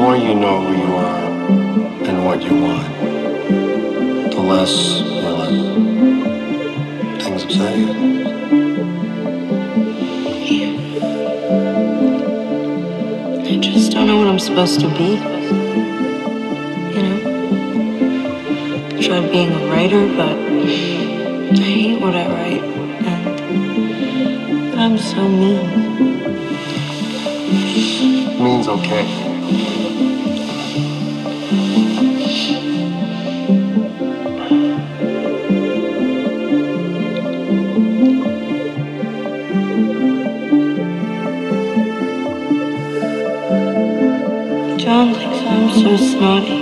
more you know who you are and what you want, the less you let things upset you. I just don't know what I'm supposed to be. You know? I tried being a writer, but I hate what I write. And I'm so mean. Means okay. So snotty.